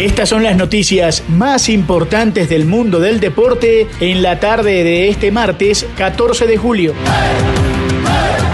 Estas son las noticias más importantes del mundo del deporte en la tarde de este martes 14 de julio.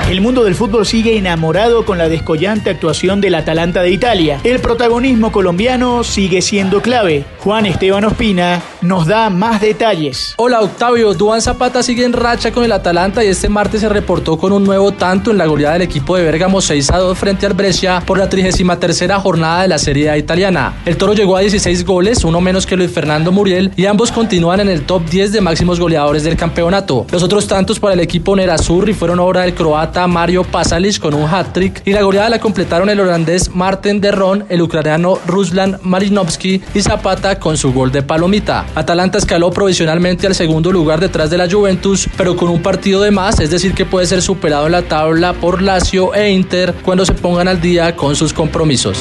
El mundo del fútbol sigue enamorado con la descollante actuación del Atalanta de Italia. El protagonismo colombiano sigue siendo clave. Juan Esteban Ospina nos da más detalles. Hola Octavio, Duan Zapata sigue en racha con el Atalanta y este martes se reportó con un nuevo tanto en la goleada del equipo de Bergamo 6 a 2 frente al Brescia por la 33 jornada de la Serie A italiana. El Toro llegó a 16 goles, uno menos que Luis Fernando Muriel y ambos continúan en el top 10 de máximos goleadores del campeonato. Los otros tantos para el equipo Nerazzurri fueron obra del croata Mario Pasalic con un hat-trick y la goleada la completaron el holandés Marten de Ron, el ucraniano Ruslan Marinovsky y Zapata con su gol de palomita. Atalanta escaló provisionalmente al segundo lugar detrás de la Juventus, pero con un partido de más, es decir que puede ser superado en la tabla por Lazio e Inter cuando se pongan al día con sus compromisos.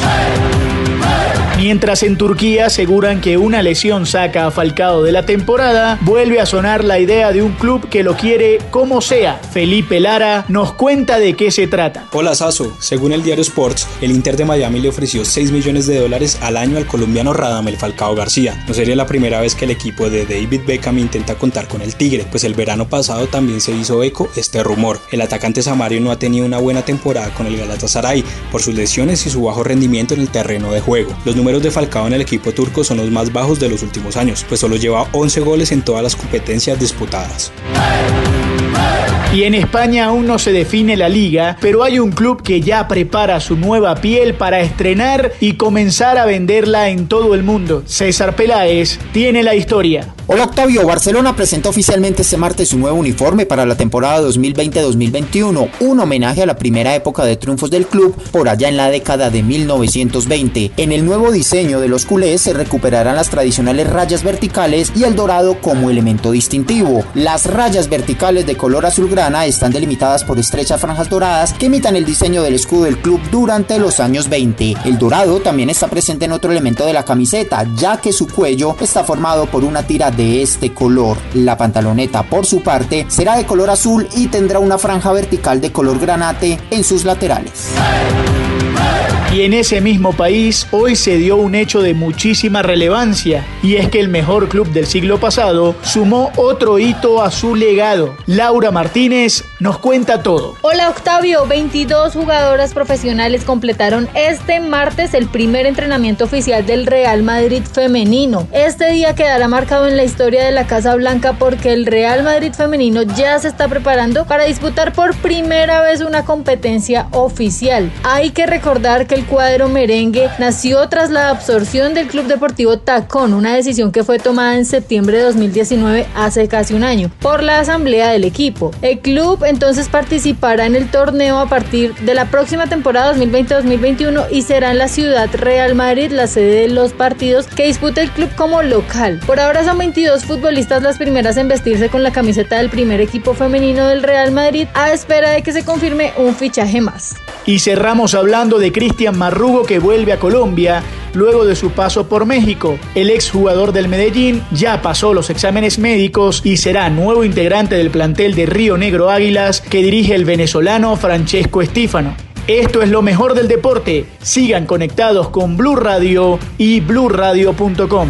Mientras en Turquía aseguran que una lesión saca a Falcao de la temporada, vuelve a sonar la idea de un club que lo quiere como sea. Felipe Lara nos cuenta de qué se trata. Hola Sasso, según el diario Sports, el Inter de Miami le ofreció 6 millones de dólares al año al colombiano Radamel Falcao García. No sería la primera vez que el equipo de David Beckham intenta contar con el Tigre, pues el verano pasado también se hizo eco este rumor. El atacante samario no ha tenido una buena temporada con el Galatasaray por sus lesiones y su bajo rendimiento en el terreno de juego. Números de Falcao en el equipo turco son los más bajos de los últimos años, pues solo lleva 11 goles en todas las competencias disputadas. Y en España aún no se define la liga, pero hay un club que ya prepara su nueva piel para estrenar y comenzar a venderla en todo el mundo. César Peláez tiene la historia. Hola Octavio, Barcelona presenta oficialmente este martes su nuevo uniforme para la temporada 2020-2021, un homenaje a la primera época de triunfos del club por allá en la década de 1920. En el nuevo diseño de los culés se recuperarán las tradicionales rayas verticales y el dorado como elemento distintivo. Las rayas verticales de color azulgrana están delimitadas por estrechas franjas doradas que imitan el diseño del escudo del club durante los años 20. El dorado también está presente en otro elemento de la camiseta, ya que su cuello está formado por una tira de este color. La pantaloneta, por su parte, será de color azul y tendrá una franja vertical de color granate en sus laterales. Y en ese mismo país hoy se dio un hecho de muchísima relevancia, y es que el mejor club del siglo pasado sumó otro hito a su legado. Laura Martínez nos cuenta todo. Hola Octavio, 22 jugadoras profesionales completaron este martes el primer entrenamiento oficial del Real Madrid femenino. Este día quedará marcado en la historia de la Casa Blanca porque el Real Madrid femenino ya se está preparando para disputar por primera vez una competencia oficial. Hay que recordar que el cuadro merengue nació tras la absorción del Club Deportivo Tacón, una decisión que fue tomada en septiembre de 2019, hace casi un año, por la asamblea del equipo. El club entonces participará en el torneo a partir de la próxima temporada 2020-2021 y será en la ciudad Real Madrid la sede de los partidos que disputa el club como local. Por ahora son 22 futbolistas las primeras en vestirse con la camiseta del primer equipo femenino del Real Madrid a espera de que se confirme un fichaje más. Y cerramos hablando de Cristian Marrugo que vuelve a Colombia luego de su paso por México. El exjugador del Medellín ya pasó los exámenes médicos y será nuevo integrante del plantel de Río Negro Águilas que dirige el venezolano Francesco Estífano. Esto es lo mejor del deporte. Sigan conectados con Blue Radio y bluradio.com.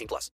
18 plus.